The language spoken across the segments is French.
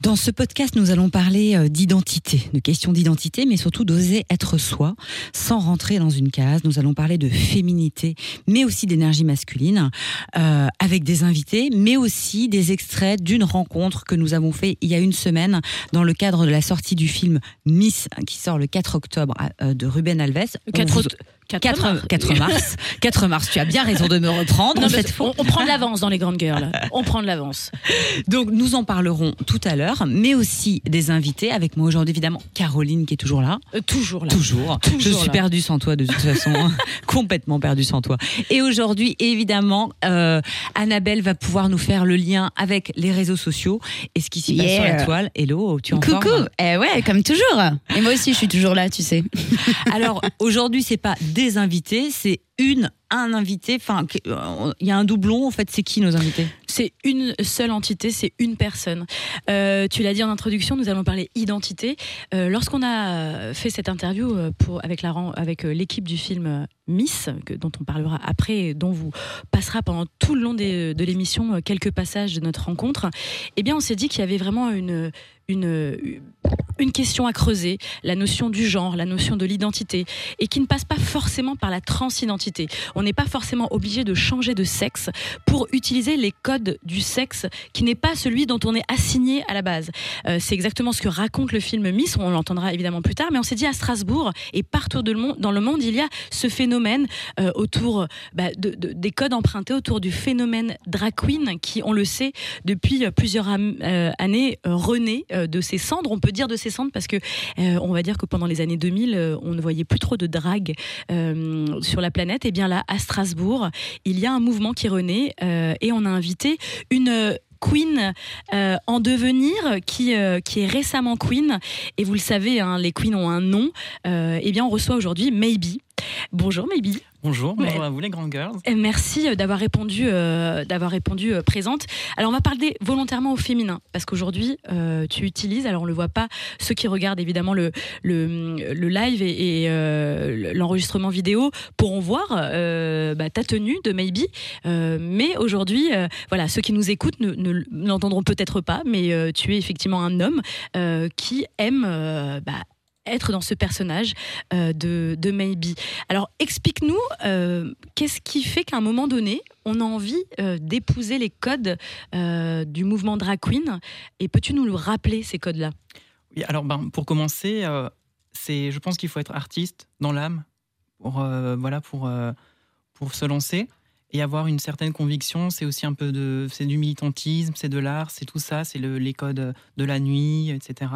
Dans ce podcast, nous allons parler euh, d'identité, de questions d'identité, mais surtout d'oser être soi, sans rentrer dans une case. Nous allons parler de féminité, mais aussi d'énergie masculine, euh, avec des invités, mais aussi des extraits d'une rencontre que nous avons fait il y a une semaine dans le cadre de la sortie du film Miss, qui sort le 4 octobre euh, de Ruben Alves. Le 4 On vous- oct- 4 4, mars. 4 mars. 4 mars, tu as bien raison de me reprendre. Non, mais cette fois. on, on prend de l'avance dans les Grandes Girls. On prend de l'avance. Donc nous en parlerons tout à l'heure, mais aussi des invités. Avec moi aujourd'hui évidemment Caroline qui est toujours là. Euh, toujours là. Toujours. Toujours Je suis là. perdue sans toi de toute façon. Complètement perdue sans toi. Et aujourd'hui évidemment, euh, Annabelle va pouvoir nous faire le lien avec les réseaux sociaux et ce qui s'y passe sur la toile. Hello, tu en Coucou forme Eh ouais, comme toujours Et moi aussi, je suis toujours là, tu sais. Alors aujourd'hui c'est pas des invités, c'est une un invité. Enfin, euh, il y a un doublon en fait. C'est qui nos invités? C'est une seule entité, c'est une personne. Euh, tu l'as dit en introduction, nous allons parler identité. Euh, Lorsqu'on a fait cette interview pour, avec ren- avec l'équipe du film Miss, que, dont on parlera après, et dont vous passera pendant tout le long de l'émission euh, quelques passages de notre rencontre, eh bien on s'est dit qu'il y avait vraiment une, une, question à creuser, la notion du genre, la notion de l'identité, et qui ne passe pas forcément par la transidentité. On n'est pas forcément obligé de changer de sexe pour utiliser les codes du sexe qui n'est pas celui dont on est assigné à la base. Euh, c'est exactement ce que raconte le film Miss, on l'entendra évidemment plus tard, mais on s'est dit à Strasbourg et partout le monde- dans le monde, il y a ce phénomène euh, autour bah, de- de- des codes empruntés autour du phénomène drag queen qui, on le sait, depuis plusieurs euh, années euh, renaît de ses cendres. On peut dire de ses cendres parce que on va dire que pendant les années 2000, euh, on ne voyait plus trop de drag euh, sur la planète. Et bien là, à Strasbourg, il y a un mouvement qui renaît et on a invité une queen en devenir qui, qui est récemment queen. Et vous le savez, hein, les queens ont un nom. Euh, eh bien, on reçoit aujourd'hui Maybe. Bonjour Maybe. Bonjour, Ouais. bonjour à vous les grandes girls. Et Merci euh, d'avoir répondu, euh, d'avoir répondu euh, présente. Alors on va parler volontairement au féminin parce qu'aujourd'hui euh, tu utilises, alors on le voit pas, ceux qui regardent évidemment le le, le live et, et, euh, l'enregistrement vidéo pourront voir euh, bah, ta tenue de Maybe. Euh, mais aujourd'hui, euh, voilà, ceux qui nous écoutent ne, ne l'entendront peut-être pas, mais euh, tu es effectivement un homme euh, qui aime euh, bah, être dans ce personnage euh, de, Maybe. Alors explique-nous, euh, qu'est-ce qui fait qu'à un moment donné, on a envie euh, d'épouser les codes du mouvement drag queen? Et peux-tu nous le rappeler, ces codes-là? Oui, alors ben, pour commencer, c'est, je pense qu'il faut être artiste dans l'âme pour, voilà, pour, pour se lancer et avoir une certaine conviction. C'est aussi un peu de, c'est du militantisme, c'est de l'art, c'est tout ça, c'est le- les codes de la nuit, etc.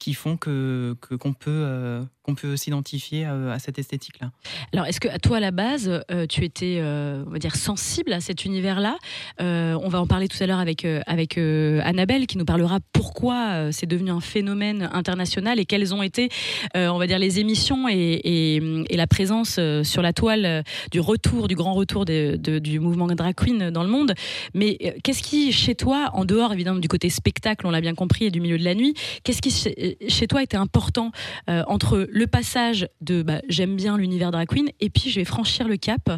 qui font que, qu'on peut, euh, qu'on peut s'identifier à, à cette esthétique-là. Alors, est-ce que toi, à la base, euh, tu étais, euh, on va dire, sensible à cet univers-là? Euh, On va en parler tout à l'heure avec, euh, avec euh, Annabelle, qui nous parlera pourquoi euh, c'est devenu un phénomène international et quelles ont été, euh, on va dire, les émissions et, la présence euh, sur la toile euh, du retour, du grand retour du mouvement drag queen dans le monde. Mais euh, qu'est-ce qui, chez toi, en dehors évidemment du côté spectacle, on l'a bien compris, et du milieu de la nuit, qu'est-ce qui chez, toi était important euh, entre passage de bah, j'aime bien l'univers drag queen et puis je vais franchir le cap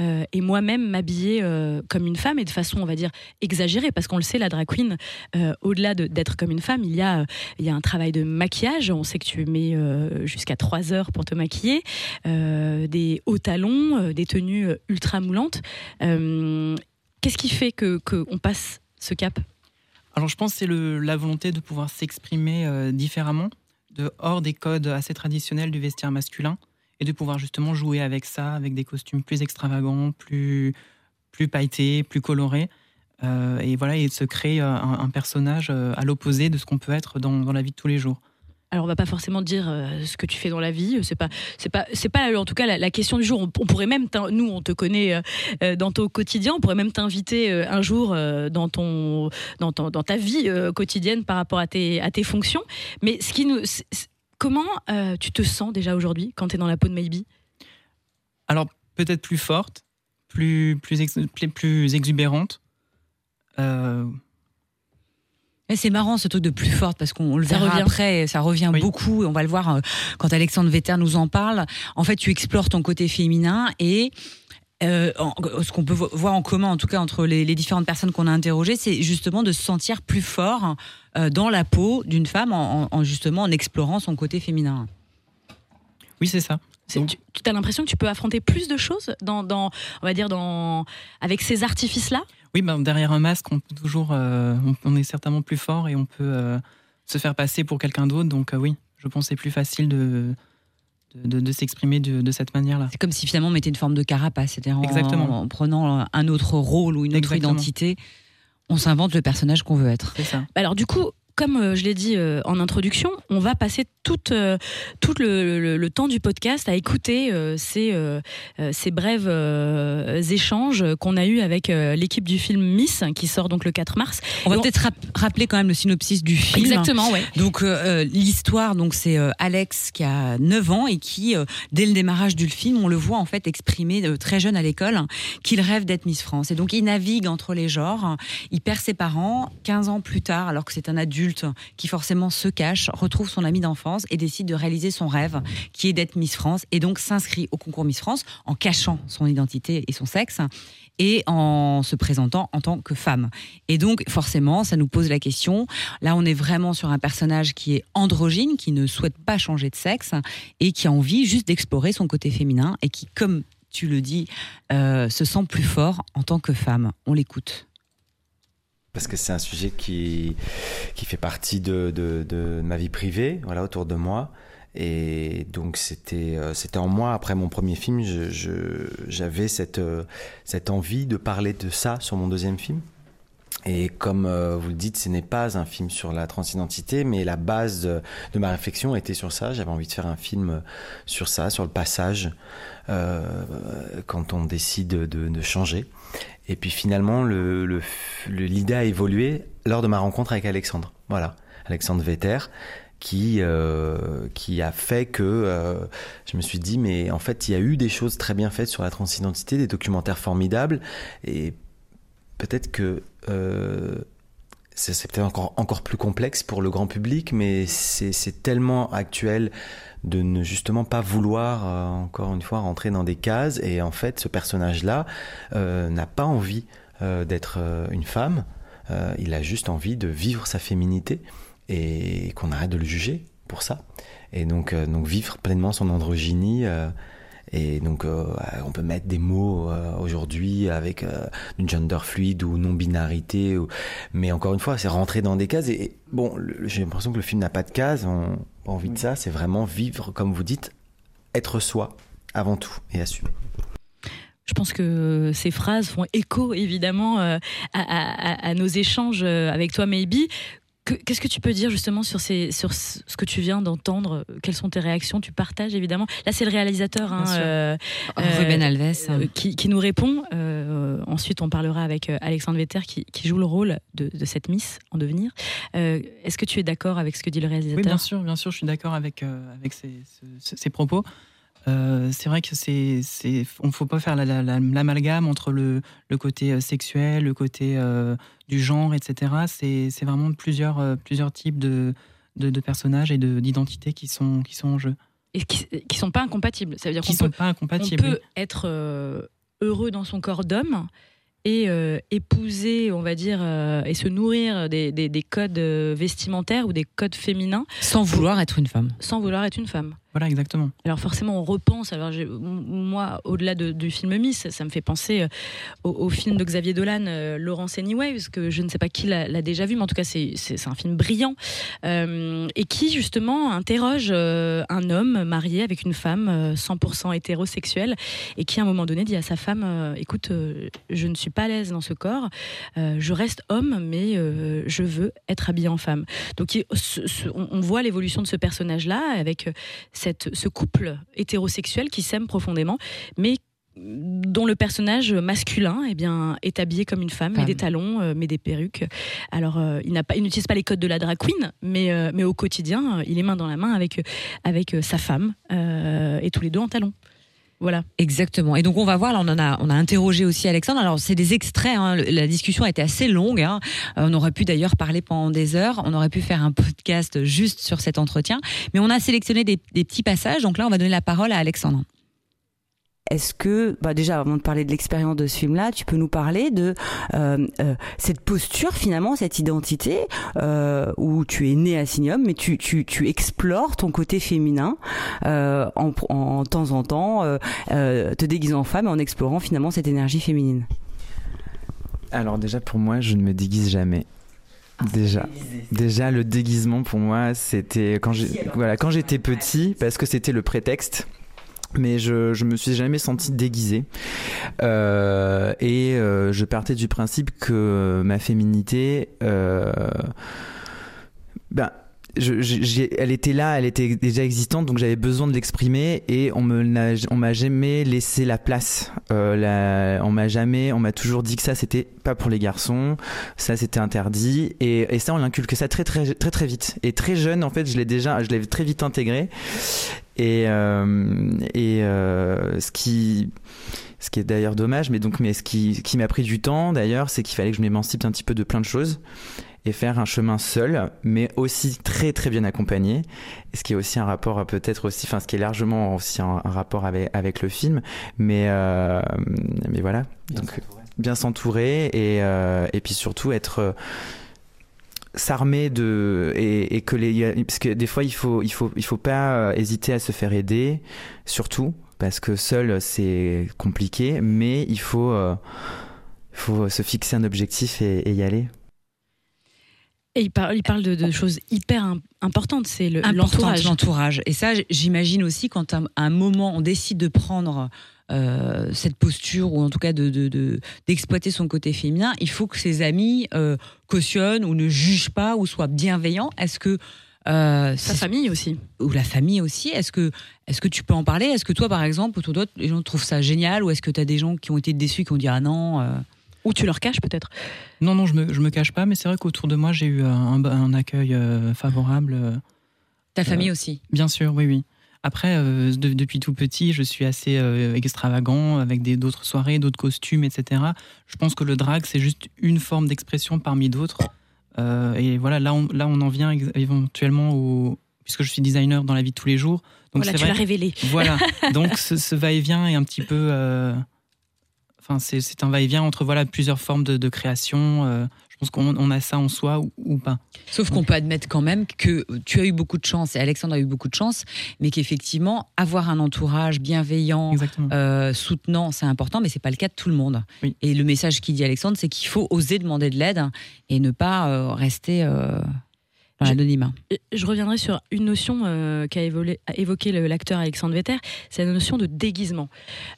euh, et moi-même m'habiller euh, comme une femme et de façon on va dire exagérée parce qu'on le sait la drag queen euh, au-delà de- d'être comme une femme il y a il y a un travail de maquillage. On sait que tu mets jusqu'à 3 heures pour te maquiller des hauts talons des tenues ultra moulantes. Qu'est-ce qui fait que qu'on passe ce cap? Alors je pense c'est le- la volonté de pouvoir s'exprimer différemment, de hors des codes assez traditionnels du vestiaire masculin, et de pouvoir justement jouer avec ça, avec des costumes plus extravagants, plus, plus pailletés, plus colorés. Euh, et voilà, et de se créer euh, un, un personnage euh, à l'opposé de ce qu'on peut être dans, dans la vie de tous les jours. Alors on va pas forcément dire euh, ce que tu fais dans la vie, c'est pas c'est pas c'est pas en tout cas la, question du jour. On, pourrait même nous on te connaît euh, euh, dans ton quotidien, on pourrait même t'inviter un jour dans ton dans ton- dans ta vie quotidienne par rapport à tes à tes fonctions. Mais ce qui nous comment tu te sens déjà aujourd'hui quand tu es dans la peau de Maybe? Alors peut-être plus forte, plus, plus exubérante. C'est marrant ce truc de plus forte parce qu'on le Ça verra revient. après, ça revient Oui. beaucoup et on va le voir euh, quand Alexandre Vetter nous en parle. En fait, tu explores ton côté féminin et euh, en- ce qu'on peut vo- voir en commun, en tout cas entre les, les différentes personnes qu'on a interrogées, c'est justement de se sentir plus fort euh, dans la peau d'une femme en, en- en justement en explorant son côté féminin. oui, c'est ça. Donc- Tu as l'impression que tu peux affronter plus de choses dans, dans on va dire dans avec ces artifices là. Oui, ben, derrière un masque, on peut toujours, euh, on, on est certainement plus fort et on peut euh, se faire passer pour quelqu'un d'autre. Donc euh, oui, je pense que c'est plus facile de, de, de- de s'exprimer de, de cette manière-là. C'est comme si finalement on mettait une forme de carapace, c'est-à-dire en, Exactement. en prenant un autre rôle ou une autre Exactement. identité, on s'invente le personnage qu'on veut être. C'est ça. Alors du coup, comme euh, je l'ai dit euh, en introduction, on va passer tout, euh, tout le, le- le temps du podcast à écouter ces, ces brèves échanges qu'on a eus avec l'équipe du film Miss, qui sort donc le 4 mars. On va on- peut-être rap- rappeler quand même le synopsis du film. Exactement, ouais. Donc euh, l'histoire, donc c'est Alex qui a 9 ans et qui, dès le démarrage du film, on le voit en fait exprimer très jeune à l'école qu'il rêve d'être Miss France. Et donc il navigue entre les genres. Il perd ses parents 15 ans plus tard, alors que c'est un adulte qui forcément se cache, retrouve son ami d'enfance et décide de réaliser son rêve, qui est d'être Miss France, et donc s'inscrit au concours Miss France en cachant son identité et son sexe et en se présentant en tant que femme. Et donc, forcément, ça nous pose la question. Là, on est vraiment sur un personnage qui est androgyne, qui ne souhaite pas changer de sexe et qui a envie juste d'explorer son côté féminin et qui, comme tu le dis, euh, se sent plus fort en tant que femme. On l'écoute. Parce que c'est un sujet qui, qui fait partie de, de, de ma vie privée, voilà, autour de moi. Et donc c'était euh, c'était en moi après mon premier film, j'avais cette euh, cette envie de parler de ça sur mon deuxième film. Et comme euh, vous le dites, ce n'est pas un film sur la transidentité, mais la base de, de ma réflexion était sur ça. J'avais envie de faire un film sur ça, sur le passage, euh, quand on décide de, de changer. Et puis finalement, le, le, le- l'idée a évolué lors de ma rencontre avec Alexandre. Voilà, Alexandre Vetter, qui euh, qui a fait que euh, je me suis dit, mais en fait, il y a eu des choses très bien faites sur la transidentité, des documentaires formidables, et peut-être que euh, c'est, peut-être encore encore plus complexe pour le grand public, mais c'est tellement actuel de ne justement pas vouloir euh, encore une fois rentrer dans des cases. Et en fait ce personnage là n'a pas envie euh, d'être euh, une femme. Euh, il a juste envie de vivre sa féminité et qu'on arrête de le juger pour ça. Et donc euh, donc vivre pleinement son androgynie euh, et donc euh, on peut mettre des mots euh, aujourd'hui avec euh, une gender fluide ou non binarité ou... mais encore une fois c'est rentrer dans des cases. Et, et bon j'ai l'impression que le film n'a pas de cases. On pas envie de ça. C'est vraiment vivre comme vous dites être soi avant tout et assumer. Je pense que ces phrases font écho évidemment à, à- à nos échanges avec toi, Maybe. Que- Qu'est-ce que tu peux dire justement sur, ces, sur ce que tu viens d'entendre? Quelles sont tes réactions? Tu partages évidemment. Là, c'est le réalisateur hein, euh, Euh, Ruben Alves. euh, qui, qui nous répond. Euh, ensuite, on parlera avec euh, Alexandre Vetter qui, qui joue le rôle de, de cette Miss en devenir. Euh, Est-ce que tu es d'accord avec ce que dit le réalisateur? Oui, bien sûr, bien sûr, je suis d'accord avec, euh, avec ces propos. Euh, c'est vrai que c'est, c'est, on ne faut pas faire la- la- la- l'amalgame entre le, le côté euh, sexuel, le côté euh, du genre, etc. C'est, c'est vraiment plusieurs, euh, plusieurs types de, de, de personnages et de, d'identités qui sont, qui sont en jeu, Et qui, qui sont pas incompatibles. Ça veut dire qui qu'on ne sont peut, pas on incompatibles. peut être euh, heureux dans son corps d'homme et euh, épouser, on va dire, euh, et se nourrir des, des- des codes vestimentaires ou des codes féminins Sans vouloir être une femme. sans vouloir être une femme. Voilà, exactement. Alors forcément, on repense. Alors moi, au-delà de- du film Miss, ça me fait penser euh, au, film de Xavier Dolan, euh, Laurence Anyways, que je ne sais pas qui l'a déjà vu, mais en tout cas, c'est un film brillant euh, et qui justement interroge euh, un homme marié avec une femme euh, 100% hétérosexuelle et qui à un moment donné dit à sa femme "Écoute, je ne suis pas à l'aise dans ce corps, je reste homme, mais je veux être habillé en femme." Donc on, on voit l'évolution de ce personnage-là avec cette, ce couple hétérosexuel qui s'aime profondément, mais dont le personnage masculin eh bien, est habillé comme une femme, met Femme. des talons, euh, met des perruques. Alors, euh, il n'a pas- il n'utilise pas les codes de la drag queen, mais, euh, mais au quotidien, euh, il est main dans la main avec, avec sa femme, et tous les deux en talons. Voilà. Exactement. Et donc on va voir, là on en a, interrogé aussi Alexandre. Alors c'est des extraits. hein. La discussion a été assez longue. hein. Euh, on aurait pu d'ailleurs parler pendant des heures. On aurait pu faire un podcast juste sur cet entretien. Mais on a sélectionné des, des petits passages. Donc là on va donner la parole à Alexandre. Est-ce que, bah déjà, avant de parler de l'expérience de ce film-là, tu peux nous parler de euh, euh, cette posture finalement, cette identité euh, où tu es né à Signum, mais tu, tu, tu explores ton côté féminin en, en temps en temps, te déguisant en femme et en explorant finalement cette énergie féminine. Alors déjà pour moi, je ne me déguise jamais. Déjà, déjà le déguisement pour moi, c'était quand j'ai voilà quand j'étais petit parce que c'était le prétexte. Mais je, je me suis jamais senti déguisé. Euh, et euh, je partais du principe que ma féminité, euh, ben elle était là, elle était déjà existante, donc j'avais besoin de l'exprimer et on me on m'a jamais laissé la place. La- on m'a jamais, on m'a toujours dit que ça c'était pas pour les garçons, ça c'était interdit. Et, et ça on l'inculque ça très très très très vite. Et très jeune en fait je l'ai déjà, je l'ai très vite intégré et euh, et euh, ce qui ce qui est d'ailleurs dommage, mais donc mais ce qui, qui m'a pris du temps d'ailleurs, c'est qu'il fallait que je m'émancipe un petit peu de plein de choses et faire un chemin seul, mais aussi très très bien accompagné. Ce qui est aussi un rapport peut-être aussi, enfin ce qui est largement aussi un, un rapport avec, avec le film, mais euh, mais voilà. Donc bien s'entourer et euh, et puis surtout être s'armer de et, et que les parce que des fois il faut il faut il faut pas euh, hésiter à se faire aider surtout parce que seul c'est compliqué mais il faut euh, faut se fixer un objectif et, et y aller Et il parle, il parle de, de choses hyper im- importantes, c'est le- Importante, l'entourage. l'entourage. Et ça, j'imagine aussi quand à un- à un moment on décide de prendre euh, cette posture ou en tout cas de de- de- d'exploiter son côté féminin, il faut que ses amis euh, cautionnent ou ne jugent pas ou soient bienveillants. Est-ce que euh, Sa famille aussi. ou la famille aussi Est-ce que est-ce que tu peux en parler? Est-ce que toi, par exemple, autour d'autres, les gens trouvent ça génial ou est-ce que tu as des gens qui ont été déçus qui ont dit ah non euh, Ou tu leur caches peut-être? Non, non, je me, je me cache pas, mais c'est vrai qu'autour de moi, j'ai eu un, un accueil euh, favorable. euh, Ta famille aussi Bien sûr, oui, oui. Après, euh, de- depuis tout petit, je suis assez euh, extravagant avec d'autres soirées, d'autres costumes, etc. Je pense que le drag, c'est juste une forme d'expression parmi d'autres. Euh, et voilà, là on, là, on en vient éventuellement au. Puisque je suis designer dans la vie de tous les jours. Donc voilà, tu l'as révélé. voilà. Donc ce, ce va-et-vient est un petit peu. euh, Enfin, c'est c'est un va-et-vient entre voilà plusieurs formes de, de création. Je pense qu'on on a ça en soi ou, ou pas. Sauf qu'on peut admettre quand même que tu as eu beaucoup de chance et Alexandre a eu beaucoup de chance, mais qu'effectivement, avoir un entourage bienveillant, euh, soutenant, c'est important, mais c'est pas le cas de tout le monde. Oui. Et le message qu'il dit Alexandre, c'est qu'il faut oser demander de l'aide et ne pas euh, rester euh, dans Je- l'anonymat. Et Je reviendrai sur une notion euh, qu'a évoqué l'acteur Alexandre Vetter, c'est la notion de déguisement.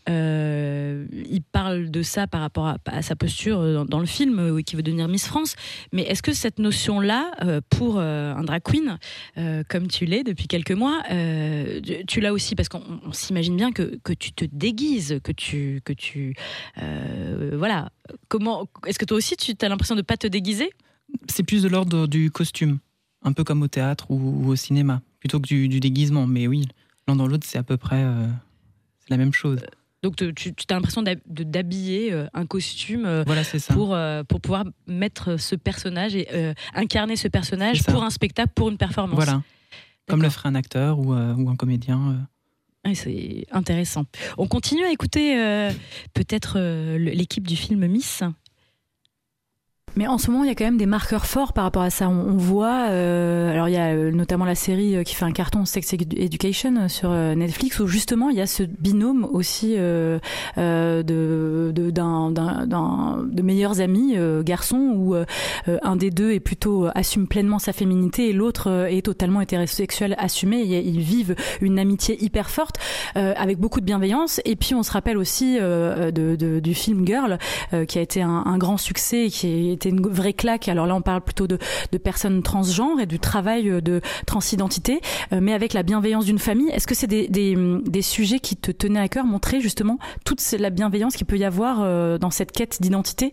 Euh, il parle de ça par rapport à, à sa posture euh, dans, dans le film, euh, qui veut devenir Miss France. Mais est-ce que cette notion-là, euh, pour euh, un drag queen, euh, comme tu l'es depuis quelques mois, euh, tu- tu l'as aussi parce qu'on on s'imagine bien que, que tu te déguises, que tu, que tu, euh, voilà. Comment Est-ce que toi aussi, tu as l'impression de pas te déguiser? C'est plus de l'ordre du costume, un peu comme au théâtre ou, ou au cinéma, plutôt que du, du déguisement. Mais oui, l'un dans l'autre, c'est à peu près euh, c'est la même chose. Donc te- tu, tu as l'impression d'habiller euh, un costume euh, Voilà, pour, euh, pour pouvoir mettre ce personnage et euh, incarner ce personnage pour un spectacle, pour une performance. Voilà, comme le ferait un acteur ou, euh, ou un comédien. euh. Ah, C'est intéressant. On continue à écouter euh, peut-être euh, l'équipe du film Miss. Mais en ce moment, il y a quand même des marqueurs forts par rapport à ça. On, on voit, euh, alors il y a euh, notamment la série euh, qui fait un carton Sex Edu- Education euh, sur Netflix, où justement il y a ce binôme aussi euh, euh, de de- d'un d'un- d'un- de meilleurs amis garçons, où un des deux est plutôt assume pleinement sa féminité et l'autre est totalement hétérosexuel assumé. Et ils vivent une amitié hyper forte avec beaucoup de bienveillance. Et puis on se rappelle aussi de, de- du film Girl, qui a été un, un grand succès, et qui a été une vraie claque. Alors là, on parle plutôt de, personnes transgenres et du travail euh, de transidentité, euh, mais avec la bienveillance d'une famille. Est-ce que c'est des, des, des sujets qui te tenaient à cœur, montrer justement toute la bienveillance qu'il peut y avoir euh, dans cette quête d'identité?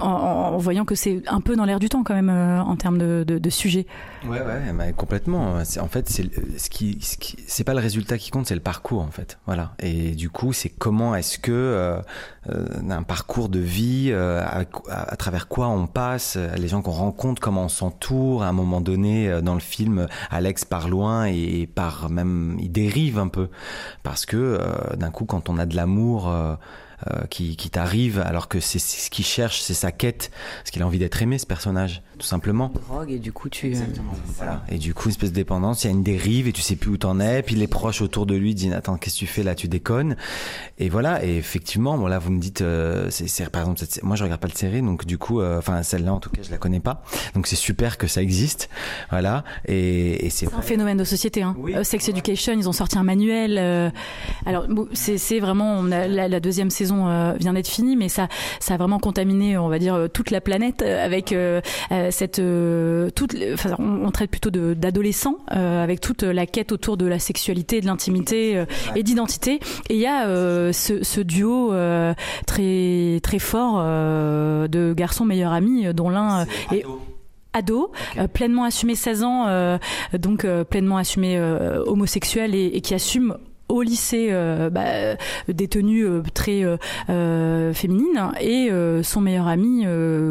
En, voyant que c'est un peu dans l'air du temps quand même euh, en termes de, de, sujets. Ouais, ouais, mais complètement. En fait, c'est ce qui, ce qui, c'est pas le résultat qui compte, c'est le parcours, en fait. Voilà. Et du coup, c'est comment est-ce que euh, euh, un parcours de vie, à, travers quoi on passe, les gens qu'on rencontre, comment on s'entoure. À un moment donné, dans le film, Alex part loin et, part même, il dérive un peu parce que d'un coup, quand on a de l'amour. Euh, qui, qui t'arrive alors que c'est ce qu'il cherche, c'est sa quête, parce qu'il a envie d'être aimé ce personnage, tout simplement. Drogue et du coup tu. Voilà. Et du coup, une espèce de dépendance, il y a une dérive et tu sais plus où t'en es. Puis les proches autour de lui disent Attends, qu'est-ce que tu fais là Tu déconnes. Et voilà. Et effectivement, bon là, vous me dites, euh, c'est c'est- par exemple, cette- moi je regarde pas de série, donc du coup, euh, enfin celle-là en tout cas, je la connais pas. Donc c'est super que ça existe. Voilà. Et, et c'est C'est un phénomène de société. Hein. Euh, Sex Education, ils ont sorti un manuel. euh, alors, bon, c'est c'est vraiment on a- la, la deuxième saison euh, vient d'être finie, mais ça, ça a vraiment contaminé, on va dire, euh, toute la planète euh, avec euh, euh, cette. euh, toute, enfin, on, on traite plutôt d'adolescents euh, avec toute la quête autour de la sexualité, de l'intimité euh, et d'identité. Et il y a ce, ce duo très très fort de garçons meilleurs amis, dont l'un est ado, euh, pleinement assumé 16 ans, euh, donc euh, pleinement assumé homosexuel et, et qui assume au lycée euh, bah, euh, des tenues euh, très euh, féminines et son meilleur ami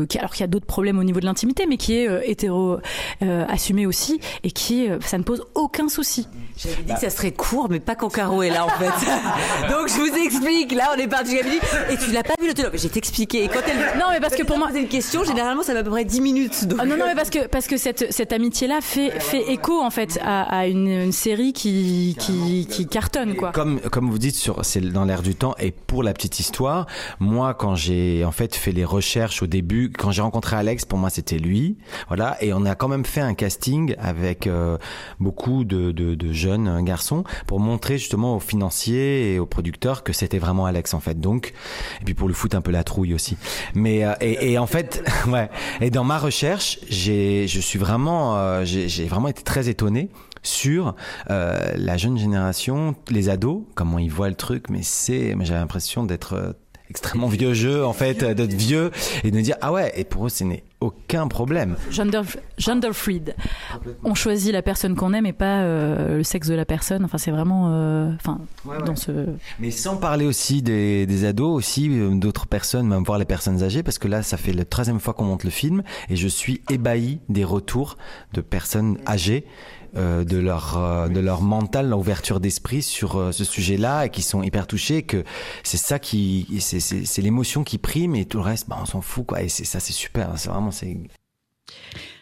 qui alors qu'il y a d'autres problèmes au niveau de l'intimité mais qui est hétéro assumé aussi et qui ça ne pose aucun souci. J'avais dit que ça serait court, mais pas quand Caro est là en fait. Donc je vous explique. Là, on est parti. J'avais dit, et tu l'as pas vu le téléphone. Mais j'ai t'expliqué. Et quand elle. Non, mais parce que pour moi, poser une question, généralement, ça met à peu près 10 minutes. Donc... Ah non, non, mais parce que, parce que cette, cette amitié-là fait, fait écho, en fait, à, à une, une série qui, qui, qui cartonne, quoi. Comme, comme vous dites, sur, c'est dans l'air du temps. Et pour la petite histoire, moi, quand j'ai en fait fait les recherches au début, quand j'ai rencontré Alex, pour moi, c'était lui. Voilà. Et on a quand même fait un casting avec euh, beaucoup de, de, de jeunes garçons pour montrer justement aux financiers et aux producteurs que c'était vraiment Alex, en fait. Donc, et puis pour le foot, un peu la trouille aussi. Mais, euh, et, en fait, ouais. Et dans ma recherche, j'ai, je suis vraiment, euh, j'ai vraiment été très étonné sur euh, la jeune génération, les ados, comment ils voient le truc, mais c'est, j'ai l'impression d'être extrêmement vieux jeu en fait, euh, d'être vieux et de me dire ah ouais, et pour eux ce n'est aucun problème. Gender, gender fluid. On choisit la personne qu'on aime et pas euh, le sexe de la personne. Enfin, c'est vraiment, euh, enfin, dans ce. Mais sans parler aussi des, des ados, aussi d'autres personnes, même voir les personnes âgées, parce que là, ça fait la troisième fois qu'on monte le film, et je suis ébahi des retours de personnes âgées. Euh, de leur euh, de leur mental, leur ouverture d'esprit sur euh, ce sujet-là et qui sont hyper touchés que c'est ça qui c'est c'est c'est l'émotion qui prime et tout le reste bah on s'en fout quoi. Et c'est ça c'est super c'est vraiment c'est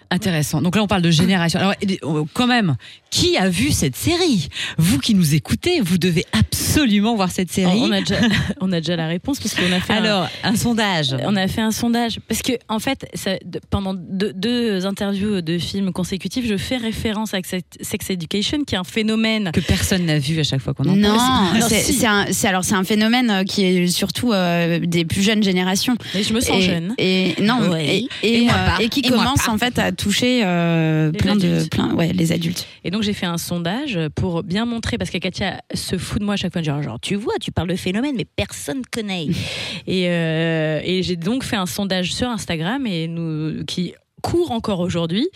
Intéressant. Donc là, on parle de génération. Alors, euh, quand même, qui a vu cette série? Vous qui nous écoutez, vous devez absolument voir cette série. On a déjà, on a déjà la réponse parce qu'on a fait Alors, un, sondage. On a fait un sondage parce que en fait, ça, pendant deux, deux interviews de films consécutifs, je fais référence à Sex Education, qui est un phénomène que personne n'a vu à chaque fois qu'on en Non, parle. c'est si. c'est alors c'est un phénomène euh, qui est surtout euh, des plus jeunes générations. Mais je me sens et, jeune. Et non, Ouais. et, et, Et moi euh, pas. et qui Et moi commence pas. en fait à toucher euh, plein de plein, ouais, les adultes. Et donc j'ai fait un sondage pour bien montrer, parce que Katia se fout de moi à chaque fois, genre, genre tu vois, tu parles de phénomène, mais personne connaît. et euh, et j'ai donc fait un sondage sur Instagram et nous, qui court encore aujourd'hui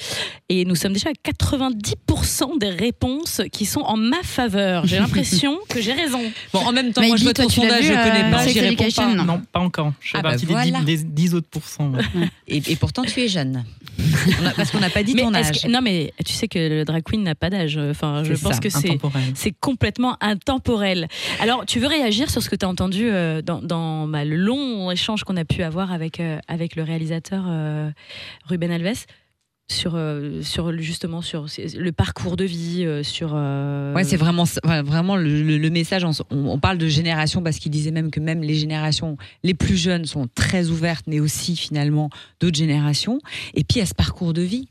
et nous sommes déjà à 90% des réponses qui sont en ma faveur. J'ai l'impression que j'ai raison. Bon, en même temps, Mais moi, je tu l'as sondage, vu, je connais euh, pas, j'y réponds pas. non Non, pas encore. Je fais Ah bah partie voilà. des, 10, des 10 autres pourcents. ouais. Et, et pourtant, tu es jeune. On a- parce qu'on n'a pas dit Mais ton âge. que- non, mais tu sais que le drag queen n'a pas d'âge. Enfin, je pense ça, que c'est c'est complètement intemporel. Alors, tu veux réagir sur ce que tu as entendu euh, dans, dans, bah, le long échange qu'on a pu avoir avec, euh, avec le réalisateur euh, Ruben Alves sur, euh, sur justement sur le parcours de vie, euh, sur. euh, Ouais, c'est vraiment, vraiment le, le- le message. On, on parle de génération parce qu'il disait même que même les générations les plus jeunes sont très ouvertes, mais aussi finalement d'autres générations. Et puis il y a ce parcours de vie.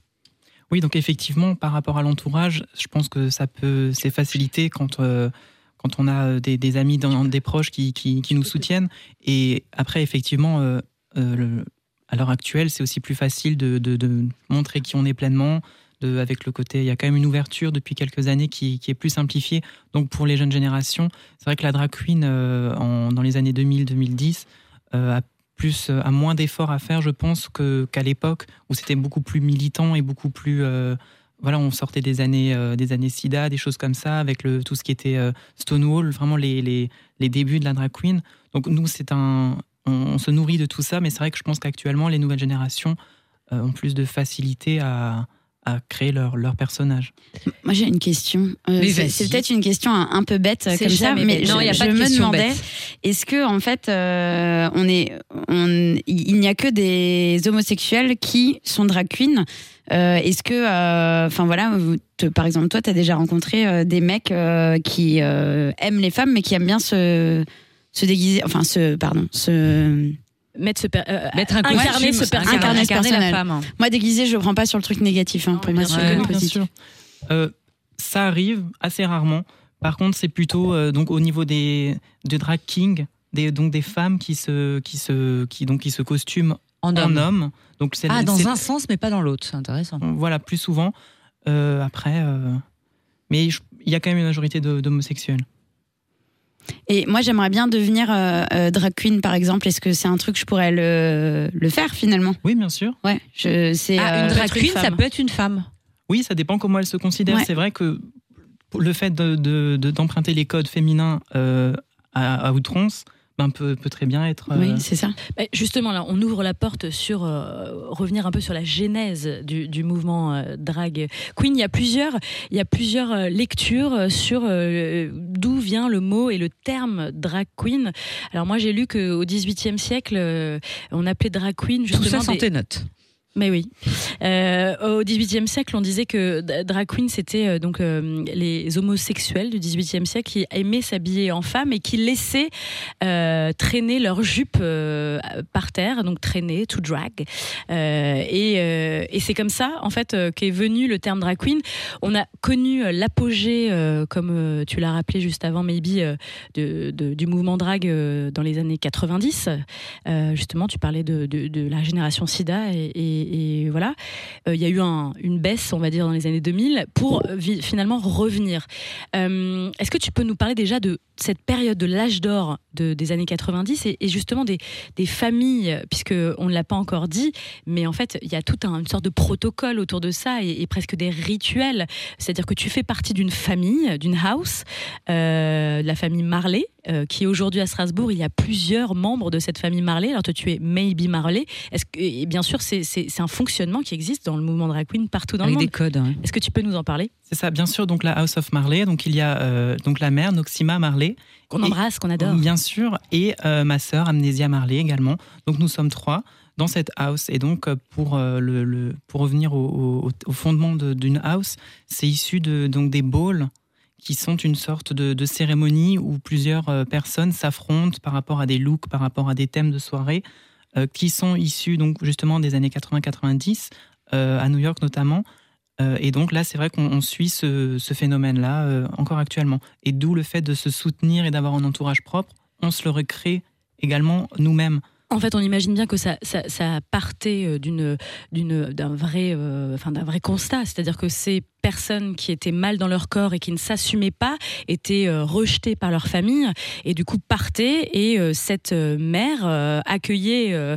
Oui, donc effectivement, par rapport à l'entourage, je pense que ça peut, c'est facilité quand, euh, quand on a des, des amis, dans- des proches qui, qui, qui nous soutiennent. Et après, effectivement, euh, euh, le- à l'heure actuelle, c'est aussi plus facile de, de- montrer qui on est pleinement. Avec le côté, il y a quand même une ouverture depuis quelques années qui, est plus simplifiée. Donc pour les jeunes générations, c'est vrai que la drag queen euh, dans les années 2000-2010 euh, a plus, euh, a moins d'efforts à faire, je pense, qu'à l'époque où c'était beaucoup plus militant et beaucoup plus, voilà, on sortait des années, des années SIDA, des choses comme ça, avec le tout ce qui était Stonewall, vraiment les, les, les débuts de la drag queen. Donc nous, c'est un, on, on se nourrit de tout ça, mais c'est vrai que je pense qu'actuellement, les nouvelles générations euh, ont plus de facilité à, à créer leur, leur personnage. Moi, j'ai une question. Euh, c'est peut-être une question un, un peu bête euh, comme ça, mais bête. je, Non, il y a je pas de me question demandais, est-ce que en fait, euh, on est, on, il n'y a que des homosexuels qui sont drag queens Euh, Est-ce que, euh, enfin voilà, vous- te- par exemple, toi, tu as déjà rencontré euh, des mecs euh, qui euh, aiment les femmes, mais qui aiment bien se, se déguiser, enfin, se, pardon, se. mettre ce per- euh, Mettre un incarner costume, ce personnage. incarner ce incarner la personnage. femme. Moi, déguisé, je le prends pas sur le truc négatif, hein, Non, pour moi, sur le Ouais, positif. Euh, ça arrive assez rarement. Par contre, c'est plutôt euh, donc au niveau des de drag king, des, donc des femmes qui se qui se qui donc qui se costument En en homme. homme. Donc c'est Ah, dans un sens, mais pas dans l'autre. C'est intéressant. voilà plus souvent. Euh, après, euh, mais il y a quand même une majorité de- d'homosexuels. Et moi, j'aimerais bien devenir euh, euh, drag queen, par exemple. Est-ce que c'est un truc que je pourrais le, le faire finalement? Oui, bien sûr. Ouais, je, c'est. Ah, euh, une drag peut-être une queen, ça femme. peut être une femme. Oui, ça dépend comment elle se considère. Ouais. C'est vrai que le fait de- de- de- d'emprunter les codes féminins euh, à, à outrance ben, peut, peut très bien être. euh, Oui, c'est ça. Bah, Justement, là, on ouvre la porte sur euh, revenir un peu sur la genèse du, du mouvement euh, drag queen. Il y a plusieurs, il y a plusieurs euh, lectures euh, sur euh, d'où vient le mot et le terme drag queen. Alors moi, j'ai lu qu'au XVIIIe siècle, euh, on appelait drag queen Tout justement ça sans des- tes notes. Mais oui. Euh, au XVIIIe siècle, on disait que drag queen, c'était euh, donc euh, les homosexuels du XVIIIe siècle qui aimaient s'habiller en femme et qui laissaient traîner leurs jupes euh, par terre, donc traîner, to drag. Et c'est comme ça, en fait, qu'est venu le terme drag queen. On a connu l'apogée, comme tu l'as rappelé juste avant, maybe, du mouvement drag dans les années 90. Euh, justement, tu parlais de, la génération SIDA et- et voilà. Euh, Il y a eu un- une baisse, on va dire, dans les années 2000 pour euh, finalement revenir. Euh, Est-ce que tu peux nous parler déjà de cette période de l'âge d'or de- des années 90 et, et justement des, des familles, puisque on ne l'a pas encore dit, mais en fait, il y a toute un- une sorte de protocole autour de ça et, et presque des rituels. C'est-à-dire que tu fais partie d'une famille, d'une house, euh, de la famille Marley, euh, qui aujourd'hui à Strasbourg, il y a plusieurs membres de cette famille Marley. Alors toi, tu es Maybe Marley. Est-ce que, et bien sûr, c'est c'est- c'est un fonctionnement qui existe dans le mouvement drag queen partout dans Avec le des monde. codes. hein. Est-ce que tu peux nous en parler? C'est ça, bien sûr. Donc la House of Marley. Donc il y a euh, donc la mère Noxima Marley. Qu'on embrasse, qu'on adore. Bien sûr, et euh, ma sœur Amnésia Marley également. Donc nous sommes trois dans cette house. Et donc euh, pour, euh, le, le- pour revenir au, au- au fondement de- d'une house, c'est issu de, donc des balls qui sont une sorte de, de cérémonie où plusieurs personnes s'affrontent par rapport à des looks, par rapport à des thèmes de soirée, euh, qui sont issus donc justement des années 80-90, euh, à New York notamment. Euh, et donc là, c'est vrai qu'on on suit ce, ce phénomène-là euh, encore actuellement. Et d'où le fait de se soutenir et d'avoir un entourage propre, on se le recrée également nous-mêmes. En fait, on imagine bien que ça, partait euh, euh, d'un vrai constat, c'est-à-dire que ces personnes qui étaient mal dans leur corps et qui ne s'assumaient pas étaient euh, rejetées par leur famille et du coup partaient et cette mère accueillait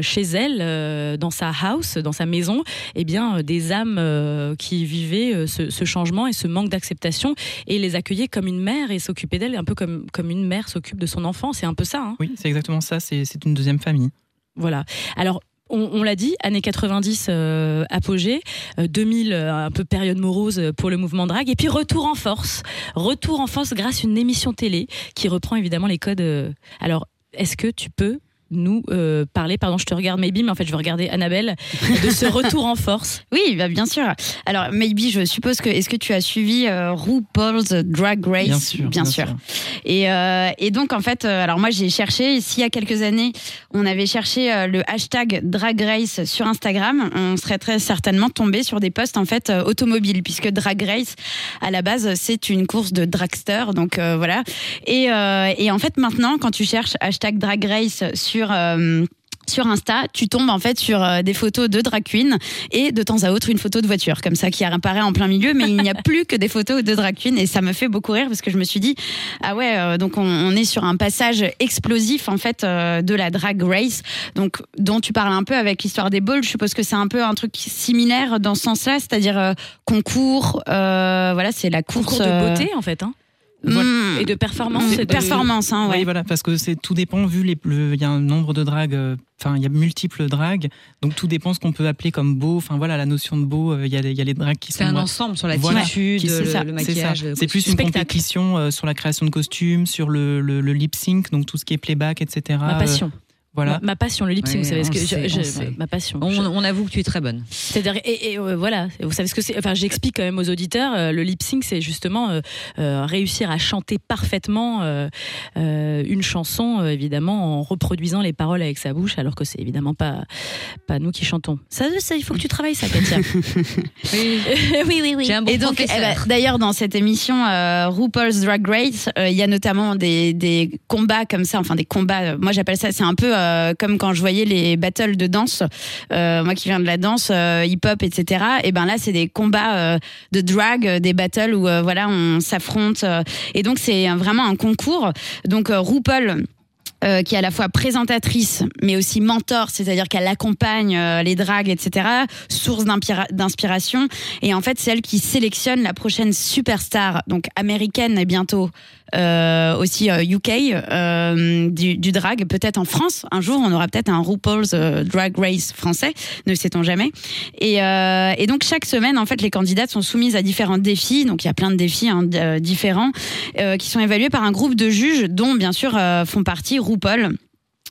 chez elle, dans sa house, dans sa maison, eh bien des âmes qui vivaient ce, changement et ce manque d'acceptation et les accueillait comme une mère et s'occupait d'elle un peu comme comme une mère s'occupe de son enfant. C'est un peu ça. Hein Oui, c'est exactement ça, c'est c'est une deuxième famille. voilà. Alors, on, l'a dit, années 90 euh, apogée, euh, 2000 euh, un peu période morose pour le mouvement drag, et puis retour en force, retour en force grâce à une émission télé qui reprend évidemment les codes. euh. Alors, est-ce que tu peux nous euh, parler, pardon, je te regarde maybe, mais en fait je vais regarder Annabelle, de ce retour en force Oui, bah bien sûr. Alors, maybe, je suppose que. Est-ce que tu as suivi euh, RuPaul's Drag Race? Bien sûr, bien sûr. Et, euh, et donc, en fait, euh, alors moi, j'ai cherché. S'il y a quelques années, on avait cherché euh, le hashtag Drag Race sur Instagram, on serait très certainement tombé sur des posts en fait euh, automobiles, puisque Drag Race, à la base, c'est une course de dragster. Donc euh, voilà. Et, euh, et en fait, maintenant, quand tu cherches hashtag Drag Race sur euh, sur Insta, tu tombes en fait sur euh, des photos de drag queen et de temps à autre une photo de voiture comme ça qui apparaît en plein milieu, mais il n'y a plus que des photos de drag queen et ça me fait beaucoup rire parce que je me suis dit ah ouais euh, donc on, on est sur un passage explosif en fait euh, de la drag race donc dont tu parles un peu avec l'histoire des balls. Je suppose que c'est un peu un truc similaire dans ce sens-là, c'est-à-dire euh, concours, voilà c'est la course Concours de beauté en fait, hein Voilà. hmm, et de performance. et de- performance, hein, ouais. Oui, voilà, parce que c'est tout dépend vu les, le- il y a un nombre de dragues, euh, enfin il y a multiples dragues, donc tout dépend ce qu'on peut appeler comme beau. Enfin voilà, la notion de beau, euh, il y a, il y a les dragues qui sont C'est un ensemble sur Voilà. l'attitude, c'est le, ça, le c'est ça. maquillage. C'est plus une compétition euh, sur la création de costumes, sur le, le, le lip sync, donc tout ce qui est playback, etc. Ma passion. Euh, voilà. Ma, ma passion, le lip sync, vous savez ce on que je- je- ma passion. On, Je- on avoue que tu es très bonne. C'est-à-dire, et, et, euh, voilà, vous savez ce que c'est. Enfin, j'explique quand même aux auditeurs. euh, le lip sync, c'est justement euh, euh, réussir à chanter parfaitement euh, euh, une chanson, euh, évidemment, en reproduisant les paroles avec sa bouche, alors que c'est évidemment pas pas nous qui chantons. Ça, ça, il faut que tu travailles ça, Katia. Oui, oui, oui, oui. J'ai un bon Et donc, eh ben, d'ailleurs, dans cette émission euh, RuPaul's Drag Race, euh, il y a notamment des, des combats comme ça, enfin des combats. moi, j'appelle ça, c'est un peu euh, comme quand je voyais les battles de danse. euh, moi, qui viens de la danse, euh, hip-hop, etc. Et ben là, c'est des combats de drag, des battles où voilà, on s'affronte. et donc, c'est vraiment un concours. Donc, RuPaul qui est à la fois présentatrice, mais aussi mentor, c'est-à-dire qu'elle accompagne les dragues, etc., source d'inspiration. Et en fait, c'est elle qui sélectionne la prochaine superstar, donc américaine et bientôt euh, aussi euh, UK, euh, du, du drag, peut-être en France. Un jour, on aura peut-être un RuPaul's euh, Drag Race français, ne sait-on jamais. Et, euh, et donc, chaque semaine, en fait, les candidates sont soumises à différents défis. Donc, il y a plein de défis hein, euh, différents euh, qui sont évalués par un groupe de juges dont bien sûr euh, font partie RuPaul.